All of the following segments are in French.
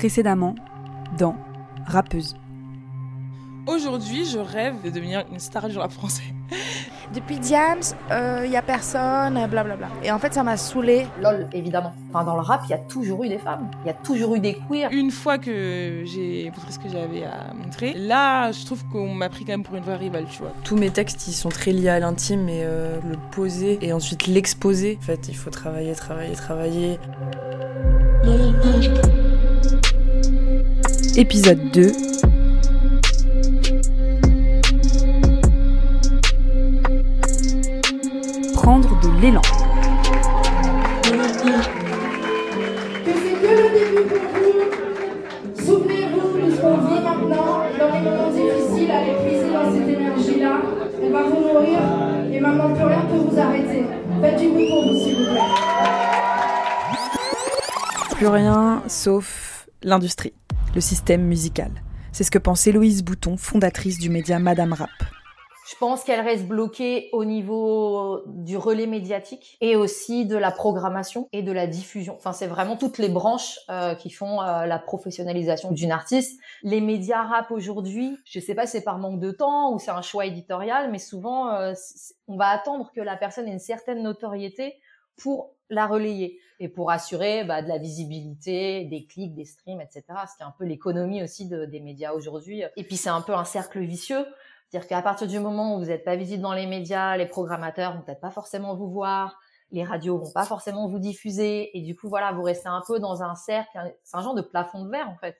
Précédemment, dans Rappeuse. Aujourd'hui, je rêve de devenir une star du rap français. Depuis Diams, il euh, y a personne, blablabla. Et en fait, ça m'a saoulé. LOL, évidemment. Enfin, dans le rap, il y a toujours eu des femmes. Il y a toujours eu des queers. Une fois que j'ai montré ce que j'avais à montrer, là, je trouve qu'on m'a pris quand même pour une vraie rivale, tu vois. Tous mes textes, ils sont très liés à l'intime et euh, le poser et ensuite l'exposer. En fait, il faut travailler, travailler, travailler. Épisode 2 Prendre de l'élan. Que c'est que le début pour vous. Souvenez-vous de ce qu'on vit maintenant, dans les moments difficiles, allez puiser dans cette énergie-là. Elle va vous nourrir et maintenant plus rien peut vous arrêter. Faites du bruit pour vous, s'il vous plaît. Plus rien sauf l'industrie le système musical. C'est ce que pense Héloïse Bouton, fondatrice du média Madame Rap. Je pense qu'elle reste bloquée au niveau du relais médiatique et aussi de la programmation et de la diffusion. Enfin, c'est vraiment toutes les branches euh, qui font euh, la professionnalisation d'une artiste. Les médias rap aujourd'hui, je sais pas si c'est par manque de temps ou c'est un choix éditorial, mais souvent euh, on va attendre que la personne ait une certaine notoriété pour la relayer et pour assurer bah, de la visibilité, des clics, des streams, etc. Ce qui est un peu l'économie aussi des médias aujourd'hui. Et puis c'est un peu un cercle vicieux. C'est-à-dire qu'à partir du moment où vous n'êtes pas visible dans les médias, les programmateurs vont peut-être pas forcément vous voir, les radios vont pas forcément vous diffuser, et du coup voilà, vous restez un peu dans un cercle, c'est un genre de plafond de verre en fait,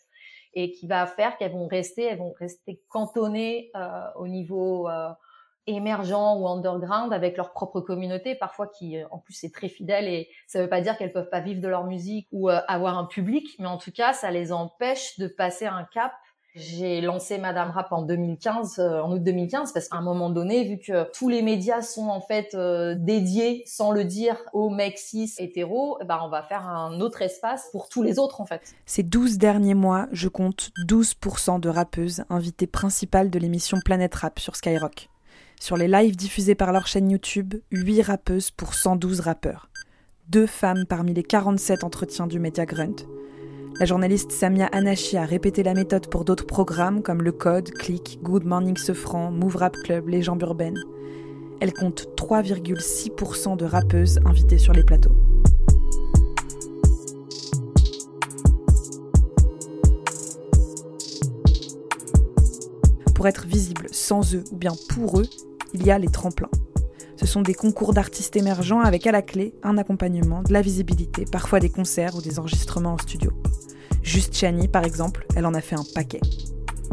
et qui va faire qu'elles vont rester, elles vont rester cantonnées euh, au niveau euh, émergents ou underground avec leur propre communauté, parfois qui euh, en plus est très fidèle et ça ne veut pas dire qu'elles peuvent pas vivre de leur musique ou euh, avoir un public, mais en tout cas ça les empêche de passer un cap. J'ai lancé Madame Rap en 2015, euh, en août 2015, parce qu'à un moment donné, vu que tous les médias sont en fait dédiés, sans le dire, aux mecs cis hétéros, eh ben on va faire un autre espace pour tous les autres en fait. Ces 12 derniers mois, je compte 12% de rappeuses invitées principales de l'émission Planète Rap sur Skyrock. Sur les lives diffusés par leur chaîne YouTube, 8 rappeuses pour 112 rappeurs. Deux femmes parmi les 47 entretiens du Media Grunt. La journaliste Samia Anashi a répété la méthode pour d'autres programmes comme Le Code, Click, Good Morning Sefran, Move Rap Club, Les Jambes Urbaines. Elle compte 3,6% de rappeuses invitées sur les plateaux. Pour être visible sans eux ou bien pour eux, il y a les tremplins. Ce sont des concours d'artistes émergents avec à la clé un accompagnement, de la visibilité, parfois des concerts ou des enregistrements en studio. Juste Chani, par exemple, elle en a fait un paquet.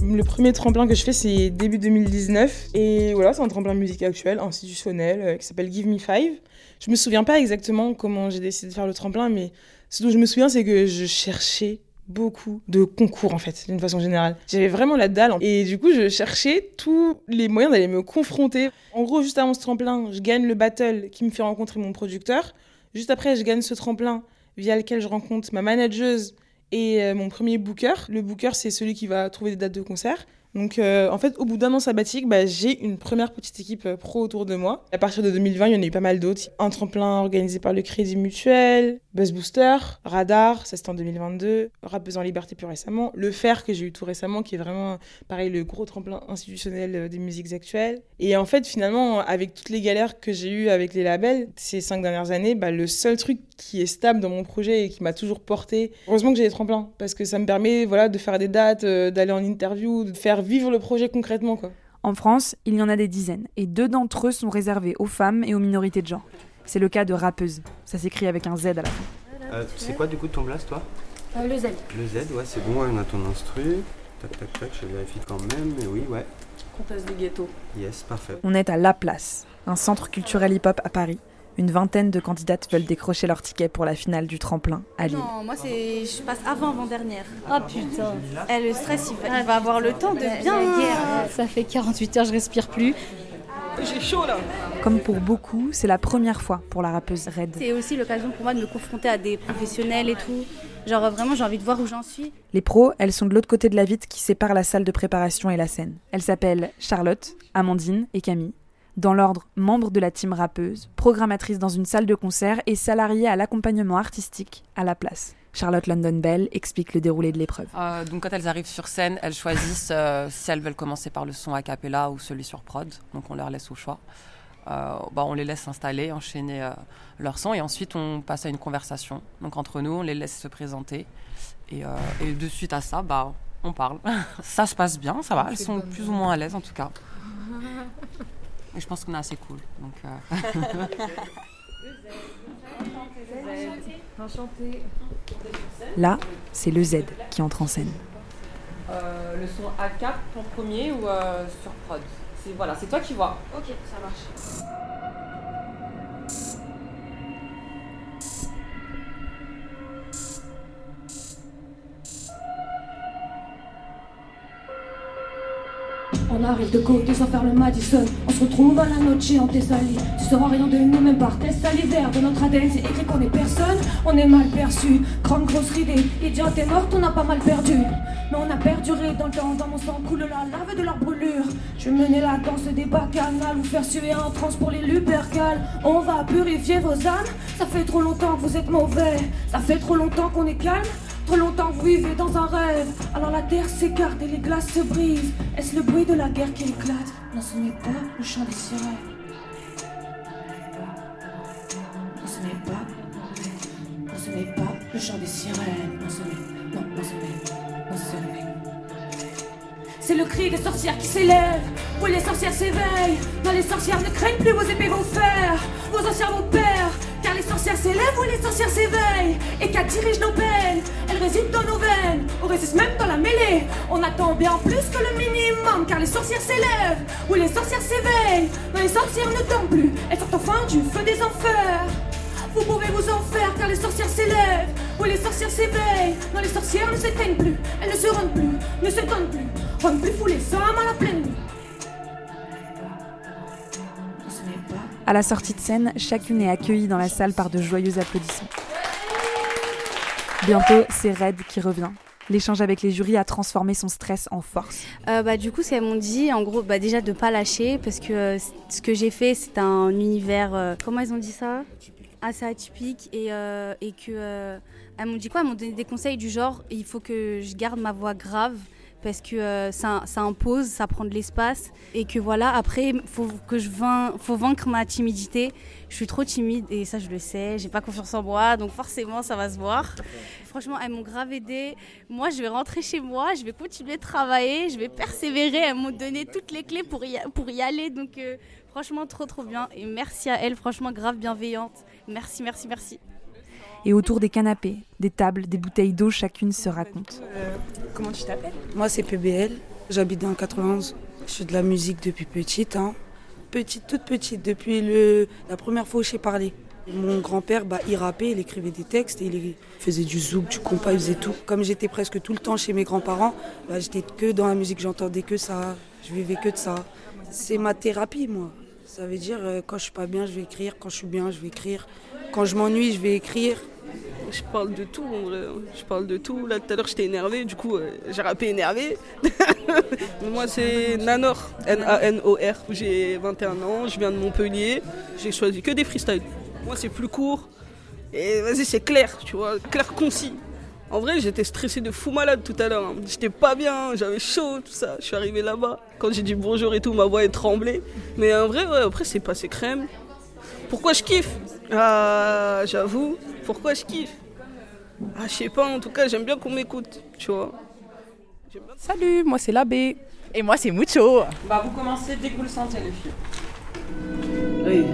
Le premier tremplin que je fais, c'est début 2019. Et voilà, c'est un tremplin musique actuel, institutionnel, euh, qui s'appelle Give Me Five. Je me souviens pas exactement comment j'ai décidé de faire le tremplin, mais ce dont je me souviens, c'est que je cherchais beaucoup de concours en fait, d'une façon générale. J'avais vraiment la dalle et du coup je cherchais tous les moyens d'aller me confronter. En gros, juste avant ce tremplin, je gagne le battle qui me fait rencontrer mon producteur. Juste après, je gagne ce tremplin via lequel je rencontre ma manageuse et euh, mon premier booker. Le booker, c'est celui qui va trouver des dates de concert. Donc euh, en fait, au bout d'un an sabbatique, bah, j'ai une première petite équipe euh, pro autour de moi. À partir de 2020, il y en a eu pas mal d'autres. Un tremplin organisé par le Crédit Mutuel, Buzz Booster, Radar, ça c'était en 2022, Rappeuse en Liberté plus récemment, Le Fer que j'ai eu tout récemment, qui est vraiment pareil le gros tremplin institutionnel euh, des musiques actuelles. Et en fait, finalement, avec toutes les galères que j'ai eues avec les labels ces cinq dernières années, bah, le seul truc qui est stable dans mon projet et qui m'a toujours porté, heureusement que j'ai des tremplins, parce que ça me permet voilà, de faire des dates, d'aller en interview, de faire vivre le projet concrètement. Quoi. En France, il y en a des dizaines, et deux d'entre eux sont réservés aux femmes et aux minorités de genre. C'est le cas de Rappeuse. Ça s'écrit avec un Z à la fin. Euh, c'est quoi du coup ton blast, toi euh, Le Z. Le Z, ouais, c'est bon, on a ton instru. Tac, tac, tac, je vérifie quand même, mais oui, ouais. Comtesse des ghettos. Yes, parfait. On est à La Place, un centre culturel hip-hop à Paris, une vingtaine de candidates veulent décrocher leur ticket pour la finale du tremplin à Lille. Non, moi c'est je passe avant avant-dernière. Oh putain. Elle le stress, il va, avoir le temps de bien. Ça fait 48 heures, je respire plus. J'ai chaud là. Comme pour beaucoup, c'est la première fois pour la rappeuse Red. C'est aussi l'occasion pour moi de me confronter à des professionnels et tout. Genre vraiment, j'ai envie de voir où j'en suis. Les pros, elles sont de l'autre côté de la vitre qui sépare la salle de préparation et la scène. Elles s'appellent Charlotte, Amandine et Camille. Dans l'ordre, membre de la team rappeuse, programmatrice dans une salle de concert et salariée à l'accompagnement artistique à la place. Charlotte London Bell explique le déroulé de l'épreuve. Euh, donc quand elles arrivent sur scène, elles choisissent euh, si elles veulent commencer par le son a cappella ou celui sur prod. Donc on leur laisse au choix. Euh, bah, on les laisse s'installer, enchaîner euh, leur son et ensuite on passe à une conversation. Donc entre nous, on les laisse se présenter et, euh, et de suite à ça, bah, on parle. ça se passe bien, ça va. Elles sont plus ou moins à l'aise en tout cas. Et je pense qu'on est assez cool. Donc, euh, Là, c'est le Z qui entre en scène. Euh, le son à cap en premier ou euh, sur prod? C'est voilà, c'est toi qui vois. Ok, ça marche. On arrive de côté sans faire le Madison. On se retrouve à la noche en Thessalie. Tu sauras rien de nous, même par tes salivaires. De notre ADN, c'est écrit qu'on est personne. On est mal perçu. Grande grosse ridée. Idiote est morte, on a pas mal perdu. Mais on a perduré dans le temps. Dans mon sang coule la lave de leur brûlure. Je vais mener la danse des bacchanales. Vous faire suer en transe pour les lupercales. On va purifier vos âmes. Ça fait trop longtemps que vous êtes mauvais. Ça fait trop longtemps qu'on est calme. Trop longtemps vous vivez dans un rêve. Alors la terre s'écarte et les glaces se brisent. Est-ce le bruit de la guerre qui éclate Non, ce n'est pas le chant des sirènes. Non, ce n'est pas. Non, ce n'est pas le chant des sirènes. Non, ce n'est. Non, non, ce n'est. Non, ce. C'est le cri des sorcières qui s'élève. Oui, les sorcières s'éveillent. Non, les sorcières ne craignent plus vos épées vos fers. Vos anciens vos pères. Sorcières s'élèvent, oui, les sorcières s'éveillent? Et qu'elles dirigent nos peines? Elles résident dans nos veines. On résiste même dans la mêlée? On attend bien plus que le minimum. Car les sorcières s'élèvent. Oui, les sorcières s'éveillent. Non, les sorcières ne dorment plus. Elles sortent enfin du feu des enfers. Vous pouvez vous en faire car les sorcières s'élèvent. Oui, les sorcières s'éveillent. Non, les sorcières ne s'éteignent plus. Elles ne se rendent plus, ne se plus. Rendent plus fous les hommes à la pleine nuit. À la sortie de scène, chacune est accueillie dans la salle par de joyeux applaudissements. Bientôt, c'est Red qui revient. L'échange avec les jurys a transformé son stress en force. Euh, bah, du coup, ce qu'elles m'ont dit, en gros, bah, déjà de pas lâcher, parce que euh, ce que j'ai fait, c'est un univers. euh, comment ils ont dit ça? Assez atypique. Et, et que. elles m'ont dit quoi? Elles m'ont donné des conseils du genre il faut que je garde ma voix grave. Parce que euh, ça, impose, ça prend de l'espace. Et que voilà, après, faut que je faut vaincre ma timidité. Je suis trop timide et ça, je le sais. J'ai pas confiance en moi. Donc forcément, ça va se voir. Franchement, elles m'ont grave aidé. Moi, je vais rentrer chez moi, je vais continuer de travailler, je vais persévérer. Elles m'ont donné toutes les clés pour y, pour y aller. Donc, euh, franchement, trop, trop bien. Et merci à elles, franchement, grave bienveillante. Merci, merci, merci. Et autour des canapés, des tables, des bouteilles d'eau, chacune se raconte. comment tu t'appelles? Moi, c'est PBL. J'habite dans le 91. Je fais de la musique depuis petite. hein. Petite, toute petite, depuis le, la première fois où j'ai parlé. Mon grand-père, bah, il rappait, il écrivait des textes, et il faisait du zouk, du compas, il faisait tout. Comme j'étais presque tout le temps chez mes grands-parents, bah, j'étais que dans la musique, j'entendais que ça, je vivais que de ça. C'est ma thérapie, moi. Ça veut dire, euh, quand je suis pas bien, je vais écrire, quand je suis bien, je vais écrire. Quand je m'ennuie, je vais écrire. Je parle de tout, en vrai. Je parle de tout. Là, tout à l'heure, j'étais énervé. Du coup, euh, j'ai rappé énervé. Moi, c'est Nanor. N-A-N-O-R. J'ai 21 ans. Je viens de Montpellier. J'ai choisi que des freestyles. Moi, c'est plus court. Et vas-y, c'est clair, tu vois. Clair, concis. En vrai, j'étais stressé de fou malade tout à l'heure. hein. J'étais pas bien, j'avais chaud, tout ça. Je suis arrivé là-bas. Quand j'ai dit bonjour et tout, ma voix est tremblée. Mais en vrai, ouais, après, c'est passé crème. Pourquoi je kiffe? Ah, j'avoue. Pourquoi je kiffe? Ah, je sais pas, en tout cas, j'aime bien qu'on m'écoute, tu vois. Salut, moi c'est l'abbé. Et moi c'est Mucho. Bah, vous commencez dès que vous le sentez, les filles. Oui.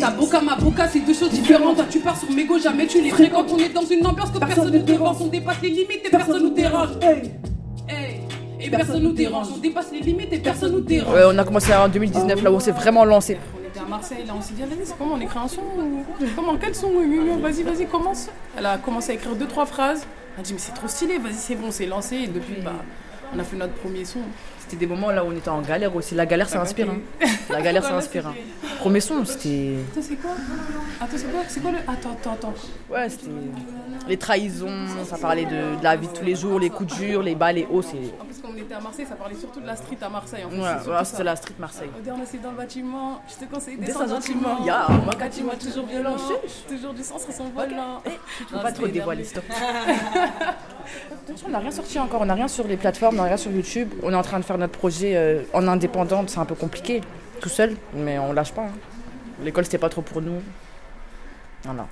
Ta boca, ma boca, c'est deux choses différentes. Toi, tu pars sur mes go, jamais tu les fréquentes. On est dans une ambiance que personne ne devance. On dépasse les limites et personne nous dérange. Hey. Et personne nous dérange. On dépasse les limites et personne nous dérange. Ouais, on a commencé en 2019 là où on s'est vraiment lancé. On était à Marseille, là, on s'est dit, vas-y, c'est comment on écrit un son ou- Comment, quel son Vas-y, vas-y, commence. Elle a commencé à écrire deux, trois phrases. Elle a dit, mais c'est trop stylé, vas-y, c'est bon, c'est lancé. Et depuis, bah, On a fait notre premier son. C'était des moments là où on était en galère aussi. La galère, ça inspire. hein. La galère, ça inspire. hein. Premier son, c'était. Attends, c'est quoi? Attends, c'est quoi? C'est quoi le. Attends, attends, attends. Ouais, c'était. Les trahisons, ça parlait de, de la vie de tous les jours, les coups durs, les bas, les hauts. C'est. Était à Marseille, ça parlait surtout de la street à Marseille. En fait, Ouais, c'est ouais, la street Marseille. On dit, on est dans le bâtiment, je te conseille Descends gentiment. Ya, Moi, Katima, toujours violent. Toujours du sang sur son volant. Tu peux pas trop dévoiler, stop. On n'a rien sorti encore, on n'a rien sur les plateformes, on n'a rien sur YouTube. On est en train de faire notre projet euh, en indépendante, c'est un peu compliqué, tout seul, mais on lâche pas. hein. L'école, c'était pas trop pour nous. Voilà.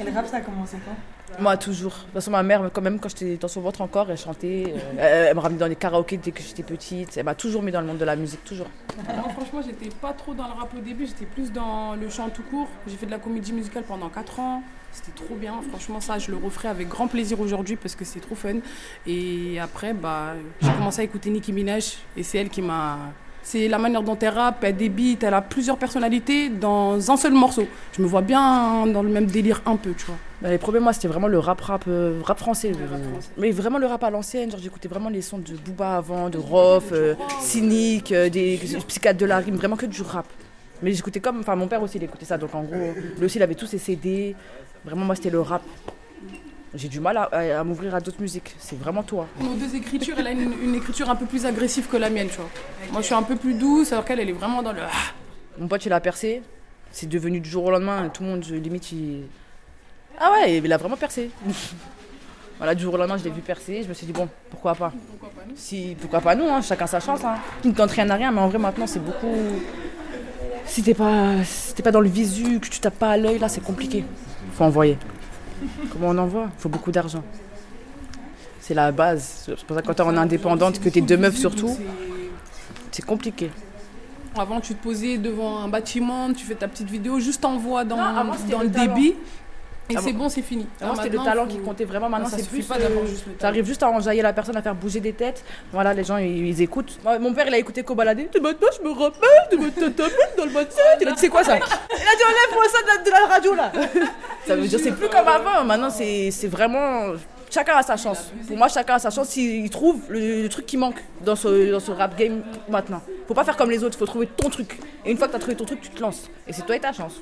Et le rap, ça a commencé quand? Moi, toujours. De toute façon, ma mère, quand même, quand j'étais dans son ventre encore, elle chantait. euh, elle, me ramenait dans les karaokés dès que j'étais petite. Elle m'a toujours mis dans le monde de la musique, toujours. Moi, franchement, j'étais pas trop dans le rap au début, j'étais plus dans le chant tout court. J'ai fait de la comédie musicale pendant 4 ans. C'était trop bien. Franchement, ça, je le referai avec grand plaisir aujourd'hui parce que c'est trop fun. Et après, bah, j'ai commencé à écouter Nicki Minaj et c'est elle qui m'a. C'est la manière dont elle rappe, elle beats, elle a plusieurs personnalités dans un seul morceau. Je me vois bien dans le même délire un peu, tu vois. Bah, les premiers mois, c'était vraiment le rap rap, euh, rap français. euh, Mais vraiment le rap à l'ancienne. Genre, j'écoutais vraiment les sons de Booba avant, de Rof, euh, Cynique, euh, des psychiatres de la rime, vraiment que du rap. Mais j'écoutais comme. Enfin, mon père aussi, il écoutait ça. Donc, en gros, lui aussi, il avait tous ses CD. Vraiment, moi, c'était le rap. J'ai du mal à, à- à m'ouvrir à d'autres musiques. C'est vraiment toi. Nos deux écritures, elle a une, une écriture un peu plus agressive que la mienne, tu vois. Moi, je suis un peu plus douce, alors qu'elle, elle est vraiment dans le. ah. Mon pote, il a percé. C'est devenu du jour au lendemain. Tout le monde, limite, il. Ah ouais, il a vraiment percé. voilà, du jour au lendemain, je l'ai vu percer. Je me suis dit, bon, pourquoi pas? Si, pourquoi pas nous, hein, chacun sa chance. Hein. Qui ne tente rien à rien, mais en vrai, maintenant, c'est beaucoup. Si t'es pas, si t'es pas dans le visu, que tu tapes pas à l'œil, là, c'est compliqué. Faut envoyer. Comment on envoie Faut beaucoup d'argent. C'est la base. C'est pour ça que quand t'es en indépendante, que t'es deux meufs surtout, c'est compliqué. Avant, tu te posais devant un bâtiment, tu fais ta petite vidéo, juste envoie dans, Non, avant, c'était dans le le talent. débit. Et Avant- c'est bon, c'est fini. Avant, Là, c'était le talent qui comptait vraiment. Maintenant, c'est plus. pas d'avoir juste le juste à enjailler la personne, à faire bouger des têtes. Voilà, les gens, ils, écoutent. Mon père, il a écouté Kobalade. De maintenant, je me rappelle de me taper dans le matin. Il a dit, c'est quoi ça? Il a dit, enlève-moi ça de la, de la radio, là. ça veut dire, c'est plus comme avant. Maintenant, c'est c'est vraiment. Chacun a sa chance. Pour moi, chacun a sa chance s'il trouve le, le truc qui manque dans ce, dans ce rap game maintenant. Faut pas faire comme les autres, faut trouver ton truc. Et une fois que t'as trouvé ton truc, tu te lances. Et c'est toi et ta chance.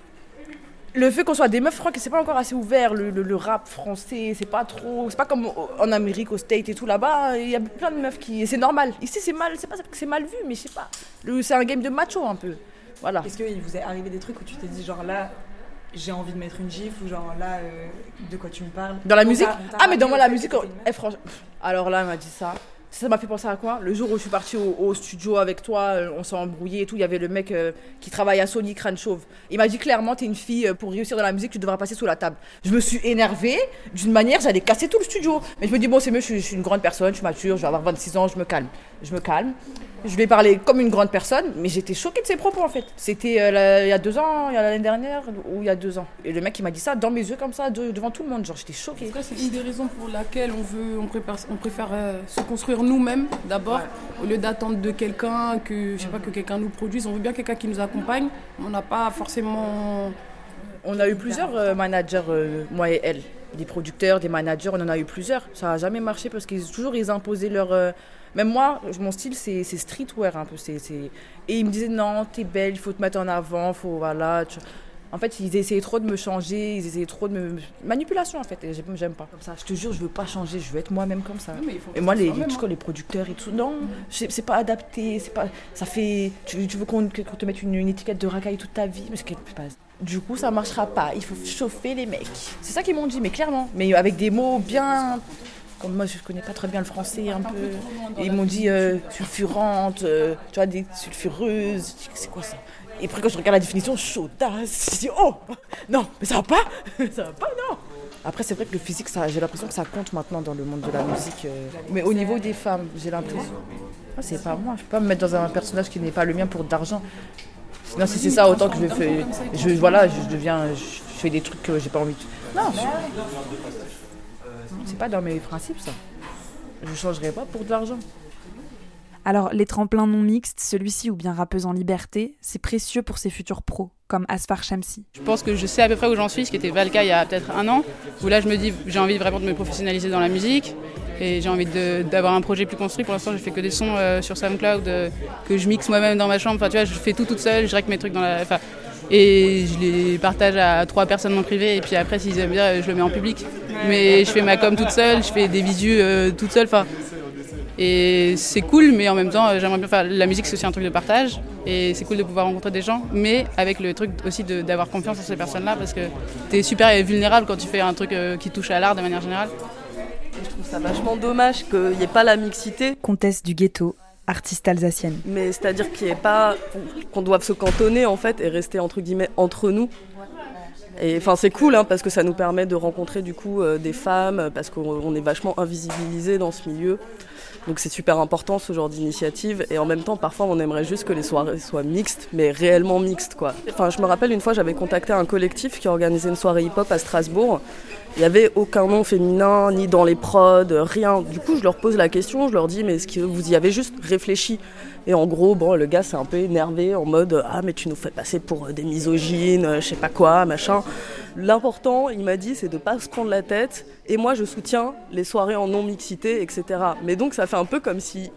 Le fait qu'on soit des meufs, je crois que c'est pas encore assez ouvert. Le, le- le rap français, c'est pas trop. C'est pas comme en Amérique, au State et tout là-bas. Il y a plein de meufs qui. C'est normal. Ici, c'est mal. C'est pas que c'est mal vu, mais je sais pas. C'est un game de macho un peu. Voilà. Est-ce qu'il vous est arrivé des trucs où tu t'es dit, genre là, j'ai envie de mettre une gifle ou genre là, euh, de quoi tu me parles? Dans la musique? Ah, mais dans moi, la musique. eh, franchement, Alors là, elle m'a dit ça. Ça m'a fait penser à quoi? Le jour où je suis partie au, studio avec toi, euh, on s'est embrouillé et tout. Il y avait le mec euh, qui travaille à Sony, Crâne Chauve. Il m'a dit clairement T'es une fille, euh, pour réussir dans la musique, tu devras passer sous la table. Je me suis énervée. D'une manière, j'allais casser tout le studio. Mais je me dis Bon, c'est mieux, je je suis une grande personne, je suis mature, je vais avoir 26 ans, je me calme. Je me calme. Je vais parler comme une grande personne, mais j'étais choquée de ses propos en fait. C'était euh, il y a deux ans, il y a l'année dernière, ou il y a deux ans. Et le mec, il m'a dit ça dans mes yeux comme ça, de- devant tout le monde. Genre, j'étais choquée. En tout cas, c'est une des raisons pour laquelle on veut, on préfère, on préfère euh, se construire nous-mêmes d'abord, au lieu d'attendre de quelqu'un que, je sais pas, que quelqu'un nous produise. On veut bien quelqu'un qui nous accompagne. On n'a pas forcément. On a eu plusieurs euh, managers, moi et elle. Des producteurs, des managers, on en a eu plusieurs. Ça n'a jamais marché parce qu'ils toujours ils imposaient leur. Même moi, mon style, c'est c'est streetwear un peu. c'est c'est- Et ils me disaient non, t'es belle, il faut te mettre en avant, faut. Voilà. tu- En fait, ils essayaient trop de me changer, ils essayaient trop de me. Manipulation en fait, et j'aime j'aime pas. Comme ça, je te jure, je veux pas changer, je veux être moi-même comme ça. mais Et moi, les, tu vois, les producteurs et tout, non, c'est c'est pas adapté, c'est pas. Ça fait. Tu, tu veux qu'on qu'on te mette une, une étiquette de racaille toute ta vie, mais c'est pas- Du coup, ça marchera pas, il faut chauffer les mecs. C'est ça qu'ils m'ont dit, mais clairement. Mais avec des mots bien. Moi, je connais pas très bien le français un peu. Ils m'ont dit euh, sulfurante, euh, tu vois, des sulfureuses. Je C'est quoi ça? Et après, quand je regarde la définition, chaudasse, je dis, oh Non, mais ça va pas? Ça va pas, non Après, c'est vrai que le physique, j'ai l'impression que ça compte maintenant dans le monde de la musique. euh. Mais au niveau des femmes, j'ai l'impression. Ah, c'est pas moi, je peux pas me mettre dans un personnage qui n'est pas le mien pour de l'argent. Sinon, si c'est ça, autant que je fais. Je, voilà, je deviens. Je, je fais des trucs que j'ai pas envie de. Non, c'est pas dans mes principes, ça. Je changerai pas pour de l'argent. Alors, les tremplins non mixtes, celui-ci ou bien rappeuse en liberté, c'est précieux pour ses futurs pros, comme Asfar Shamsi. Je pense que je sais à peu près où j'en suis, ce qui était pas le cas il y a peut-être un an, où là je me dis j'ai envie vraiment de me professionnaliser dans la musique et j'ai envie d'avoir un projet plus construit. Pour l'instant, je fais que des sons euh, sur SoundCloud euh, que je mixe moi-même dans ma chambre. Enfin, tu vois, je fais tout toute seule, je règle mes trucs dans la. Enfin, et je les partage à trois personnes en privé et puis après s'ils aiment bien je le mets en public. Mais je fais ma com toute seule je fais des visus euh, toute seule enfin. Et c'est cool mais en même temps j'aimerais bien faire la musique c'est aussi un truc de partage. Et c'est cool de pouvoir rencontrer des gens mais avec le truc aussi d'avoir confiance en ces personnes là parce que tu es super vulnérable quand tu fais un truc euh, qui touche à l'art de manière générale. Je trouve ça vachement dommage qu'il n'y ait pas la mixité. Comtesse du ghetto, artiste alsacienne. Mais c'est-à-dire qu'il ait pas qu'on doive se cantonner en fait et rester entre guillemets entre nous. Et enfin c'est cool hein, parce que ça nous permet de rencontrer du coup euh, des femmes parce qu'on est vachement invisibilisé dans ce milieu. Donc c'est super important ce genre d'initiative et en même temps parfois on aimerait juste que les soirées soient mixtes mais réellement mixtes quoi. Enfin je me rappelle une fois j'avais contacté un collectif qui organisait une soirée hip-hop à Strasbourg il n'y avait aucun nom féminin, ni dans les prods, rien. Du coup, je leur pose la question, je leur dis, mais est-ce que vous y avez juste réfléchi? Et en gros, bon, le gars s'est un peu énervé en mode, ah, mais tu nous fais passer pour des misogynes, je sais pas quoi, machin. L'important, il m'a dit, c'est de pas se prendre la tête. Et moi, je soutiens les soirées en non-mixité, etc. Mais donc, ça fait un peu comme si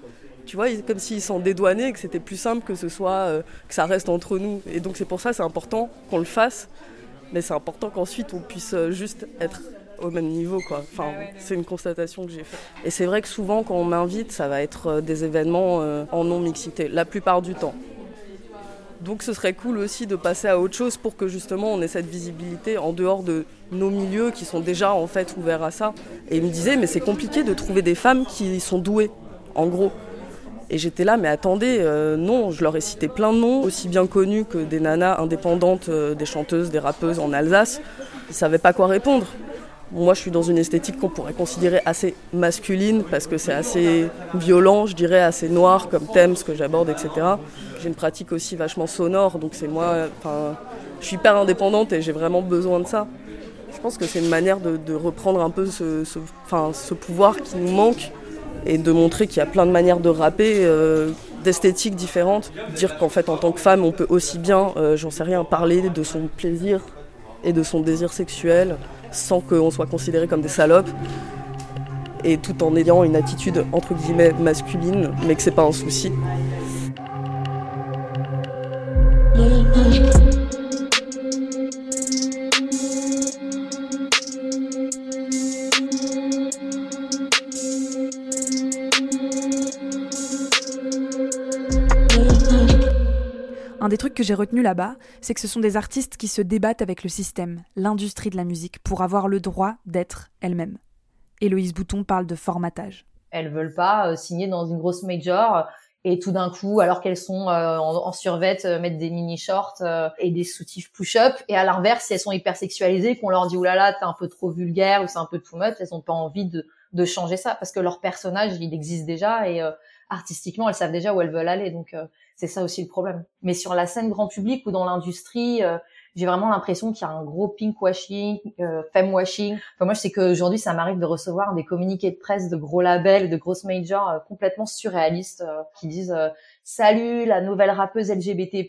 tu vois, comme s'ils s'en dédouanaient que c'était plus simple que ce soit, euh, que ça reste entre nous. Et donc c'est pour ça c'est important qu'on le fasse mais c'est important qu'ensuite on puisse euh, juste être au même niveau quoi. Enfin, c'est une constatation que j'ai faite. Et c'est vrai que souvent quand on m'invite, ça va être euh, des événements en non mixité, la plupart du temps. Donc ce serait cool aussi de passer à autre chose pour que justement on ait cette visibilité en dehors de nos milieux qui sont déjà en fait ouverts à ça. Et il me disait mais c'est compliqué de trouver des femmes qui sont douées, en gros. Et j'étais là, mais attendez, euh, non, je leur ai cité plein de noms, aussi bien connus que des nanas indépendantes, euh, des chanteuses, des rappeuses en Alsace. Ils ne savaient pas quoi répondre. Moi, je suis dans une esthétique qu'on pourrait considérer assez masculine, parce que c'est assez violent, je dirais, assez noir comme thème, ce que j'aborde, etc. J'ai une pratique aussi vachement sonore, donc c'est moi, enfin, je suis hyper indépendante et j'ai vraiment besoin de ça. Je pense que c'est une manière de, reprendre un peu ce, ce pouvoir qui nous manque et de montrer qu'il y a plein de manières de rapper, euh, d'esthétiques différentes. Dire qu'en fait, en tant que femme, on peut aussi bien, euh, j'en sais rien, parler de son plaisir et de son désir sexuel sans qu'on soit considéré comme des salopes et tout en ayant une attitude entre guillemets masculine, mais que c'est pas un souci. Un des trucs que j'ai retenu là-bas, c'est que ce sont des artistes qui se débattent avec le système, l'industrie de la musique, pour avoir le droit d'être elles-mêmes. Héloïse Bouton parle de formatage. Elles veulent pas euh, signer dans une grosse major et tout d'un coup, alors qu'elles sont euh, en, survêt, euh, mettre des mini shorts et des soutifs push-up. Et à l'inverse, si elles sont hyper sexualisées, qu'on leur dit oulala, t'es un peu trop vulgaire ou c'est un peu too much, elles ont pas envie de, de changer ça parce que leur personnage, il existe déjà et artistiquement, elles savent déjà où elles veulent aller. Donc c'est ça aussi le problème. Mais sur la scène grand public ou dans l'industrie, euh, j'ai vraiment l'impression qu'il y a un gros pink washing, euh, femme washing. Enfin, moi, je sais qu'aujourd'hui, ça m'arrive de recevoir des communiqués de presse de gros labels, de grosses majors euh, complètement surréalistes euh, qui disent Salut, la nouvelle rappeuse LGBT+,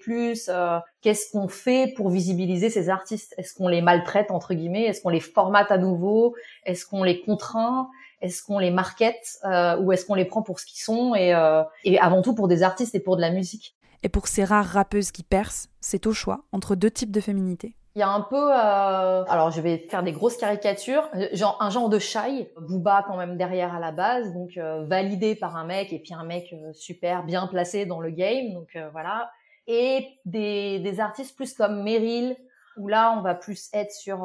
qu'est-ce qu'on fait pour visibiliser ces artistes? Est-ce qu'on les maltraite, entre guillemets? Est-ce qu'on les formate à nouveau? Est-ce qu'on les contraint? Est-ce qu'on les market euh, ou est-ce qu'on les prend pour ce qu'ils sont et, euh, et avant tout pour des artistes et pour de la musique? Et pour ces rares rappeuses qui percent, c'est au choix entre deux types de féminité. Il y a un peu, euh... alors je vais faire des grosses caricatures, genre un genre de shy, Booba quand même derrière à la base, donc euh, validé par un mec et puis un mec euh, super bien placé dans le game, donc voilà. Et des, des artistes plus comme Meryl, où là on va plus être sur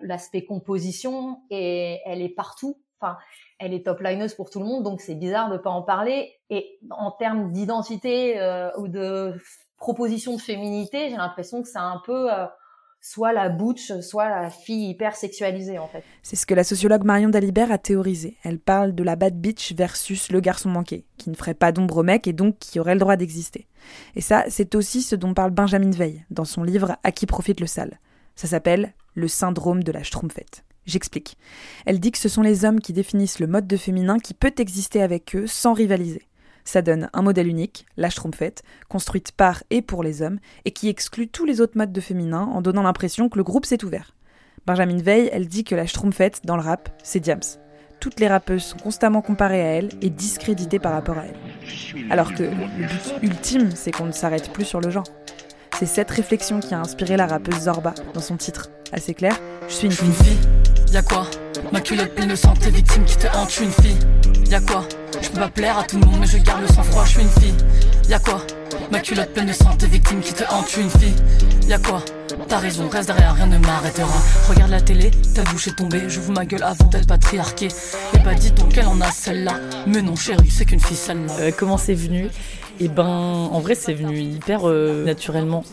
l'aspect composition et elle est partout Enfin, elle est top lineuse pour tout le monde, donc c'est bizarre de pas en parler. Et en termes d'identité euh, ou de proposition de féminité, j'ai l'impression que c'est un peu euh, soit la butch, soit la fille hyper sexualisée en fait. C'est ce que la sociologue Marion Dalibert a théorisé. Elle parle de la bad bitch versus le garçon manqué, qui ne ferait pas d'ombre au mec et donc qui aurait le droit d'exister. Et ça, c'est aussi ce dont parle Benjamin Veil dans son livre À qui profite le sale. Ça s'appelle Le syndrome de la schtroumpfette. J'explique. Elle dit que ce sont les hommes qui définissent le mode de féminin qui peut exister avec eux sans rivaliser. Ça donne un modèle unique, la Schtroumpfette, construite par et pour les hommes, et qui exclut tous les autres modes de féminin en donnant l'impression que le groupe s'est ouvert. Benjamin Veil, elle dit que la Schtroumpfette, dans le rap, c'est Diams. Toutes les rappeuses sont constamment comparées à elle et discréditées par rapport à elle. Alors que le but ultime, c'est qu'on ne s'arrête plus sur le genre. C'est cette réflexion qui a inspiré la rappeuse Zorba dans son titre. Assez clair, je suis une fille. Y'a quoi? Ma culotte pleine de sang, tes victimes qui te hantent, je suis une fille. Y'a quoi? Je peux pas plaire à tout le monde, mais je garde le sang-froid, je suis une fille. Y'a quoi? Ma culotte pleine de sang, tes victimes qui te hantent, je suis une fille. Y'a quoi? T'as raison, reste derrière, rien ne m'arrêtera. Regarde la télé, ta bouche est tombée, j'ouvre ma gueule avant d'être patriarquée. Et bah dis donc qu'elle en a celle-là. Mais non, chérie, c'est qu'une fille celle-là. Euh, comment c'est venu? Et ben, en vrai, c'est venu hyper euh, naturellement.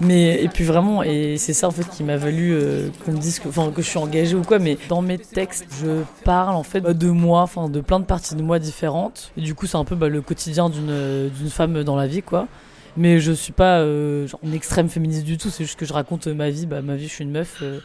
Mais et puis vraiment, et c'est ça en fait qui m'a valu euh, qu'on me dise que, enfin, que je suis engagée ou quoi. Mais dans mes textes, je parle en fait bah, de moi, enfin de plein de parties de moi différentes. Et du coup, c'est un peu bah, le quotidien d'une d'une femme dans la vie, quoi. Mais je suis pas euh, genre une extrême féministe du tout. C'est juste que je raconte ma vie. Bah, ma vie, je suis une meuf. Euh,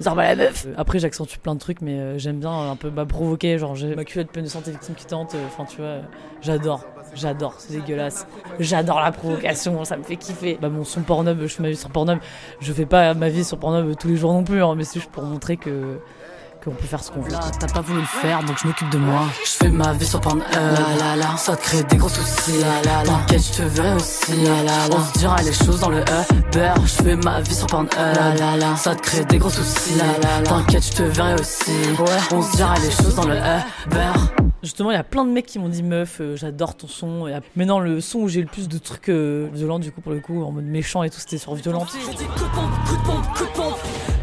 Zorba la meuf Après j'accentue plein de trucs mais euh, j'aime bien un peu bah, provoquer genre j'ai ma culotte pleine de santé victime qui tente enfin tu vois j'adore j'adore c'est dégueulasse. J'adore la provocation ça me fait kiffer. Bah mon son Pornhub je fais ma vie sur Pornhub. Je fais pas ma vie sur Pornhub tous les jours non plus hein, mais c'est juste pour montrer que qu'on peut faire ce qu'on veut. Là, t'as pas voulu le faire, donc je m'occupe de moi. Je fais ma vie sur Pornhub, la la la. Ça te crée des gros soucis, la la la. T'inquiète, je te verrai aussi, la la la. On se dira les choses dans le Uber. Je fais ma vie sur Pornhub, la la la. Ça te crée des gros soucis, la la la. T'inquiète, je te verrai aussi. Ouais, on se dira les choses dans le Uber. Justement, il y a plein de mecs qui m'ont dit meuf, euh, j'adore ton son. Et ap- mais non, le son où j'ai le plus de trucs euh, violents, du coup, pour le coup, en mode méchant et tout, c'était sur violente. J'ai dit coup de pompe, coup de pompe, coup de pompe.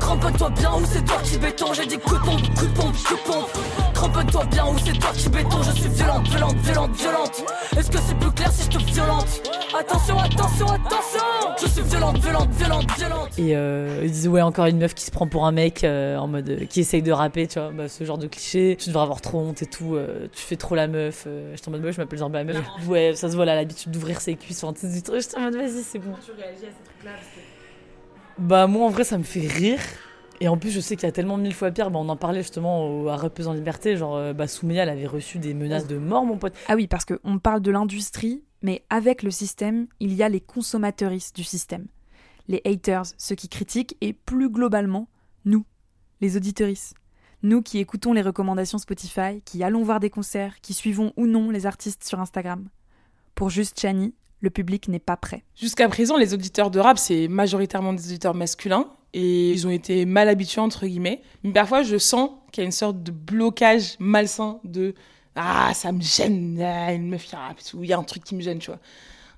Crampe-toi bien ou c'est toi qui béton. J'ai dit coup de pompe, coup de pompe, coup de pompe. Crampe-toi bien ou c'est toi qui béton. Je suis violente, violente, violente, violente. Est-ce que c'est plus clair si je te violente? Attention, attention, attention. Je suis violente, violente, violente, violente. Et euh, ils disent ouais encore une meuf qui se prend pour un mec euh, en mode euh, qui essaye de rapper tu vois bah, ce genre de cliché tu devrais avoir trop honte et tout euh, tu fais trop la meuf euh, j'étais en mode meuf je m'appelle Zorba la meuf ouais ça se voit là l'habitude d'ouvrir ses cuisses enfin, tu sais, du truc j'étais en mode vas-y c'est bon tu réagis à ces trucs-là parce que... bah moi en vrai ça me fait rire et en plus je sais qu'il y a tellement mille fois pire bah, on en parlait justement à Rappeuse en Liberté genre euh, bah Soumeya elle avait reçu des menaces de mort mon pote Ah oui, parce qu'on parle de l'industrie, mais avec le système, il y a les consommateuristes du système. Les haters, ceux qui critiquent, et plus globalement, nous, les auditeuristes. Nous qui écoutons les recommandations Spotify, qui allons voir des concerts, qui suivons ou non les artistes sur Instagram. Pour juste Chani, le public n'est pas prêt. Jusqu'à présent, les auditeurs de rap, c'est majoritairement des auditeurs masculins et ils ont été mal habitués, entre guillemets. Mais parfois, je sens qu'il y a une sorte de blocage malsain de Ah, ça me gêne, ah, une meuf qui rappe, il y a un truc qui me gêne, tu vois.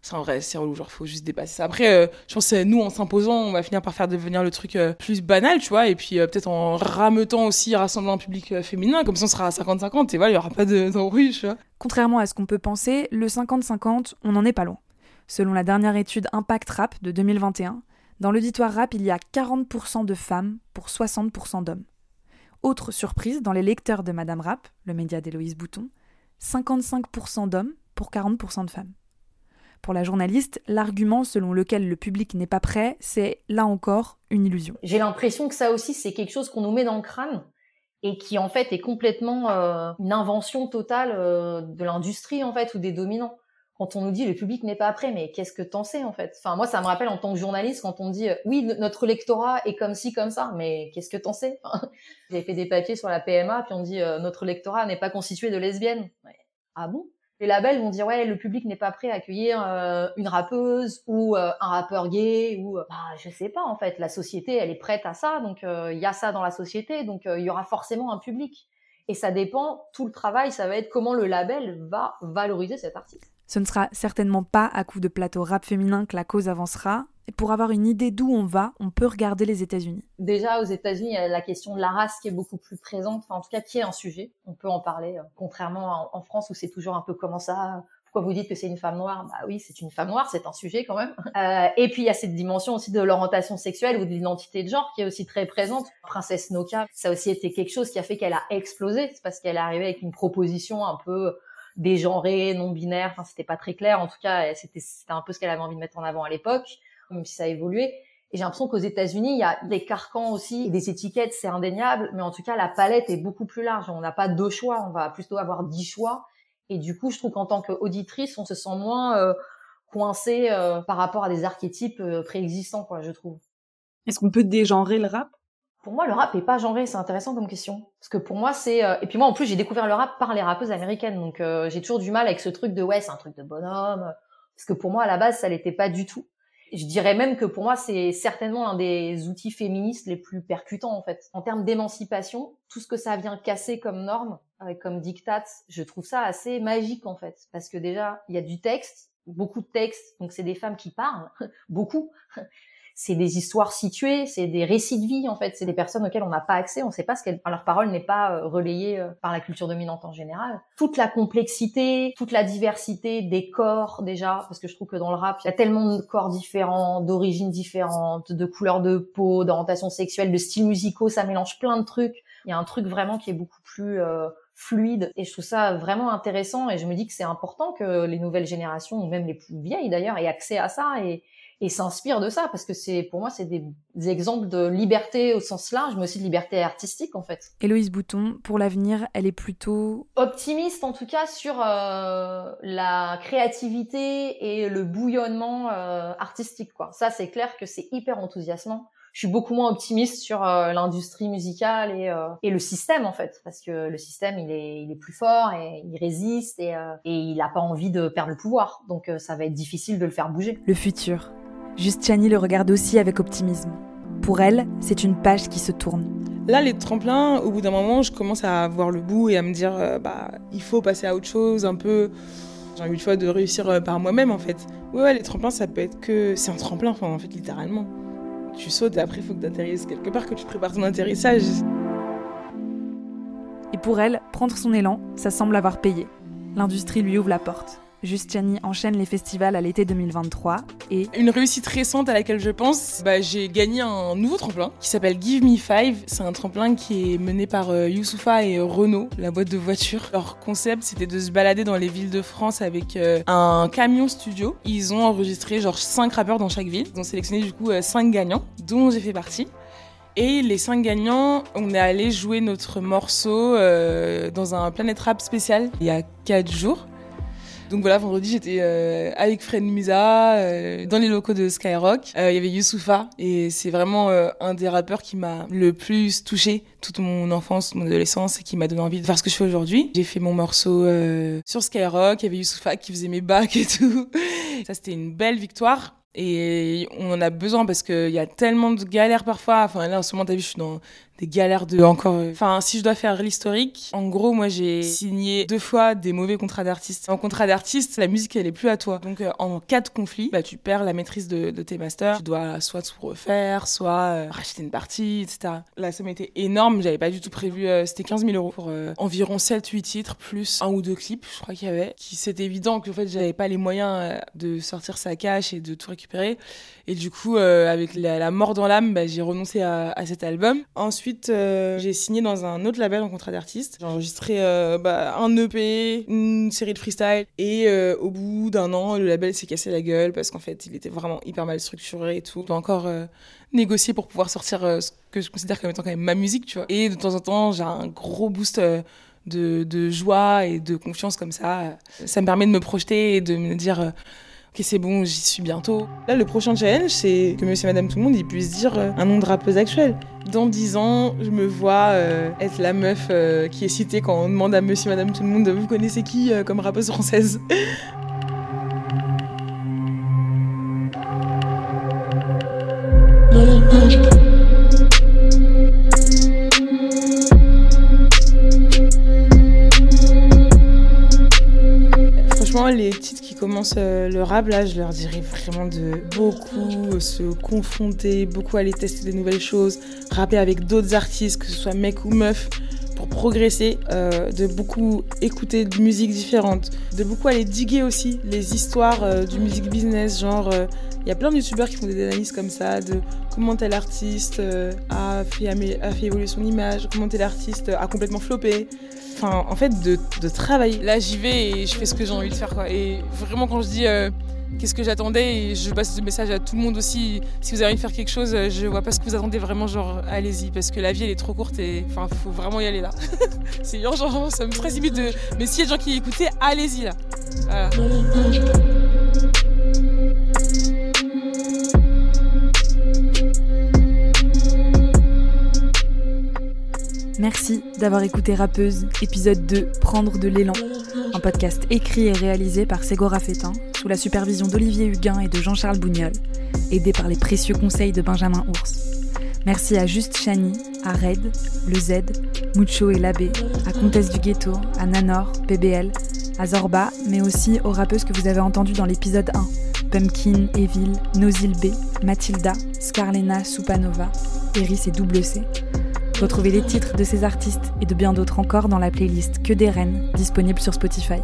C'est en vrai, c'est relou, genre, faut juste dépasser ça. Après, euh, je pense que nous, en s'imposant, on va finir par faire devenir le truc euh, plus banal, tu vois, et puis euh, peut-être en rameutant aussi, rassemblant un public féminin, comme ça on sera à 50-50, et voilà, il y aura pas de- d'embrouille, tu vois. Contrairement à ce qu'on peut penser, le 50-50, on n'en est pas loin. Selon la dernière étude Impact Rap de 2021, dans l'auditoire rap, il y a 40% de femmes pour 60% d'hommes. Autre surprise, dans les lecteurs de Madame Rap, le média d'Héloïse Bouton, 55% d'hommes pour 40% de femmes. Pour la journaliste, l'argument selon lequel le public n'est pas prêt, c'est, là encore, une illusion. J'ai l'impression que ça aussi, c'est quelque chose qu'on nous met dans le crâne et qui en fait est complètement euh, une invention totale euh, de l'industrie en fait ou des dominants. Quand on nous dit le public n'est pas prêt, mais qu'est-ce que t'en sais en fait? Enfin moi ça me rappelle en tant que journaliste quand on dit euh, oui notre lectorat est comme ci comme ça, mais qu'est-ce que t'en sais? Enfin, J'ai fait des papiers sur la PMA puis on dit euh, notre lectorat n'est pas constitué de lesbiennes. Ah bon? Les labels vont dire ouais le public n'est pas prêt à accueillir euh, une rappeuse ou un rappeur gay ou bah, je sais pas en fait. La société elle est prête à ça donc il y a ça dans la société donc il y aura forcément un public. Et ça dépend tout le travail ça va être comment le label va valoriser cet artiste Ce ne sera certainement pas à coup de plateau rap féminin que la cause avancera, et pour avoir une idée d'où on va, on peut regarder les États-Unis. déjà aux États-Unis la question de la race qui est beaucoup plus présente enfin en tout cas qui est un sujet on peut en parler euh, contrairement en, France où c'est toujours un peu comment ça pourquoi vous dites que c'est une femme noire? Bah oui, c'est une femme noire, c'est un sujet quand même. Euh, et puis il y a cette dimension aussi de l'orientation sexuelle ou de l'identité de genre qui est aussi très présente. Princesse Nokia, ça a aussi été quelque chose qui a fait qu'elle a explosé, c'est parce qu'elle est arrivée avec une proposition un peu dégenrée, non binaire. Enfin, c'était pas très clair. En tout cas, c'était un peu ce qu'elle avait envie de mettre en avant à l'époque, même si ça a évolué. Et j'ai l'impression qu'aux États-Unis, il y a des carcans aussi, des étiquettes, c'est indéniable, mais en tout cas, la palette est beaucoup plus large. On n'a pas deux choix, on va plutôt avoir dix choix. Et du coup, je trouve qu'en tant qu'auditrice, on se sent moins euh, coincé euh, par rapport à des archétypes euh, préexistants, quoi, je trouve. Est-ce qu'on peut dégenrer le rap? Pour moi, le rap est pas genré, c'est intéressant comme question. Parce que pour moi, c'est... euh, Et puis moi, en plus, j'ai découvert le rap par les rappeuses américaines, donc euh, j'ai toujours du mal avec ce truc de, ouais, c'est un truc de bonhomme. Parce que pour moi, à la base, ça l'était pas du tout. Je dirais même que pour moi, c'est certainement l'un des outils féministes les plus percutants, en fait. En termes d'émancipation, tout ce que ça vient casser comme norme, euh, comme diktat, je trouve ça assez magique, en fait. Parce que déjà, il y a du texte, beaucoup de texte, donc c'est des femmes qui parlent, beaucoup. C'est des histoires situées, c'est des récits de vie, en fait. C'est des personnes auxquelles on n'a pas accès, on ne sait pas ce qu'elles... Leur parole n'est pas euh, relayée euh, par la culture dominante en général. Toute la complexité, toute la diversité des corps, déjà, parce que je trouve que dans le rap, il y a tellement de corps différents, d'origines différentes, de couleurs de peau, d'orientation sexuelle, de styles musicaux, ça mélange plein de trucs. Il y a un truc vraiment qui est beaucoup plus euh, fluide et je trouve ça vraiment intéressant et je me dis que c'est important que les nouvelles générations ou même les plus vieilles d'ailleurs aient accès à ça et, et s'inspirent de ça parce que c'est pour moi c'est des, des exemples de liberté au sens large mais aussi de liberté artistique en fait. Héloïse Bouton, pour l'avenir, elle est plutôt Optimiste en tout cas sur euh, la créativité et le bouillonnement euh, artistique quoi. Ça c'est clair que c'est hyper enthousiasmant. Je suis beaucoup moins optimiste sur euh, l'industrie musicale et, euh, et le système en fait parce que le système il est il est plus fort et il résiste et, euh, et il a pas envie de perdre le pouvoir donc euh, ça va être difficile de le faire bouger. le futur. Justiani le regarde aussi avec optimisme. Pour elle, c'est une page qui se tourne. Là, les tremplins, au bout d'un moment, je commence à voir le bout et à me dire, euh, bah, il faut passer à autre chose, un peu. J'ai envie de fois de réussir euh, par moi-même, en fait. Ouais, ouais, les tremplins, ça peut être que. C'est un tremplin, enfin, en fait, littéralement. Tu sautes et après, il faut que tu atterrisses quelque part, que tu prépares ton atterrissage. Et pour elle, prendre son élan, ça semble avoir payé. L'industrie lui ouvre la porte. Justiani enchaîne les festivals à l'été 2023 et Une réussite récente à laquelle je pense, bah, j'ai gagné un nouveau tremplin qui s'appelle Give Me Five. C'est un tremplin qui est mené par euh, Youssoufa et euh, Renault, la boîte de voitures. Leur concept, c'était de se balader dans les villes de France avec euh, un camion studio. Ils ont enregistré genre 5 rappeurs dans chaque ville. Ils ont sélectionné du coup 5 gagnants, dont j'ai fait partie. Et les cinq gagnants, on est allé jouer notre morceau dans un Planet Rap spécial il y a 4 jours. Donc voilà, vendredi, j'étais euh, avec Fred Musa euh, dans les locaux de Skyrock. Euh, Il y avait Youssoufa et c'est vraiment euh, un des rappeurs qui m'a le plus touché toute mon enfance, mon adolescence et qui m'a donné envie de faire ce que je fais aujourd'hui. J'ai fait mon morceau euh, sur Skyrock, il y avait Youssoufa qui faisait mes bacs et tout. Ça, c'était une belle victoire. Et on en a besoin parce qu'il y a tellement de galères parfois. Enfin, là, en ce moment, t'as vu, je suis dans des galères de encore. Enfin, si je dois faire l'historique, en gros, moi, j'ai signé deux fois des mauvais contrats d'artiste. En contrat d'artiste, la musique, elle est plus à toi. Donc, euh, en cas de conflit, bah, tu perds la maîtrise de, de tes masters. Tu dois soit tout refaire, soit euh, racheter une partie, etc. La somme était énorme. J'avais pas du tout prévu. euh, C'était 15 000 euros pour euh, environ 7-8 titres, plus un ou deux clips, je crois qu'il y avait. Qui c'était évident que, en fait, j'avais pas les moyens euh, de sortir sa cash et de tout récupérer. Et du coup, euh, avec la, la mort dans l'âme, bah, j'ai renoncé à, à cet album. Ensuite, euh, j'ai signé dans un autre label en contrat d'artiste. J'ai enregistré euh, bah, un EP, une série de freestyle. Et euh, au bout d'un an, le label s'est cassé la gueule parce qu'en fait, il était vraiment hyper mal structuré et tout. Je dois encore négocier pour pouvoir sortir ce que je considère comme étant quand même ma musique, tu vois. Et de temps en temps, j'ai un gros boost. de, joie et de confiance comme ça. Ça me permet de me projeter et de me dire ok c'est bon, j'y suis bientôt. Là le prochain challenge c'est que Monsieur et Madame Tout le Monde puissent dire euh, un nom de rappeuse actuelle. Dans 10 ans, je me vois euh, être la meuf euh, qui est citée quand on demande à Monsieur et Madame Tout le Monde vous connaissez qui comme rappeuse française? Les titres qui commencent euh, le rap, là, je leur dirais vraiment de beaucoup euh, se confronter, beaucoup aller tester des nouvelles choses, rapper avec d'autres artistes, que ce soit mec ou meuf, pour progresser, euh, de beaucoup écouter de musique différente, de beaucoup aller diguer aussi les histoires du music business, genre il y a plein de youtubeurs qui font des analyses comme ça de comment tel artiste a, fait, a fait évoluer son image, comment tel artiste a complètement floppé. Enfin, en fait, de, de travailler. Là, j'y vais et je fais ce que j'ai envie de faire, quoi. Et vraiment, quand je dis euh, qu'est-ce que j'attendais, et je passe ce message à tout le monde aussi, si vous avez envie de faire quelque chose, euh, je vois pas ce que vous attendez vraiment, genre, allez-y, parce que la vie, elle est trop courte et, enfin, faut vraiment y aller là. C'est urgent, ça me précipite de. Mais s'il y a des gens qui écoutaient, allez-y là. Voilà. Merci d'avoir écouté Rappeuse, épisode 2, Prendre de l'élan, un podcast écrit et réalisé par Ségora Fétin, sous la supervision d'Olivier Huguin et de Jean-Charles Bougnol, aidé par les précieux conseils de Benjamin Ours. Merci à Juste Chani, à Red, Le Z, Mucho et Labbé, à Comtesse du Ghetto, à Nanor, PBL, à Zorba, mais aussi aux rappeuses que vous avez entendues dans l'épisode 1, Pumpkin, Evil, Nozil B, Mathilda, Scarlena, Supanova, Eris et Double C. Retrouvez les titres de ces artistes et de bien d'autres encore dans la playlist Que des Reines, disponible sur Spotify.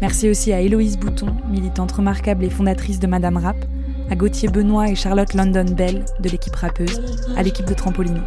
Merci aussi à Héloïse Bouton, militante remarquable et fondatrice de Madame Rap, à Gauthier Benoît et Charlotte London Bell de l'équipe rappeuse, à l'équipe de Trampolino.